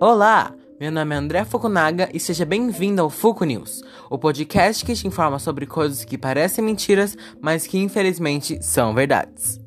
Olá, meu nome é André Fukunaga e seja bem-vindo ao Fuku News, o podcast que te informa sobre coisas que parecem mentiras, mas que infelizmente são verdades.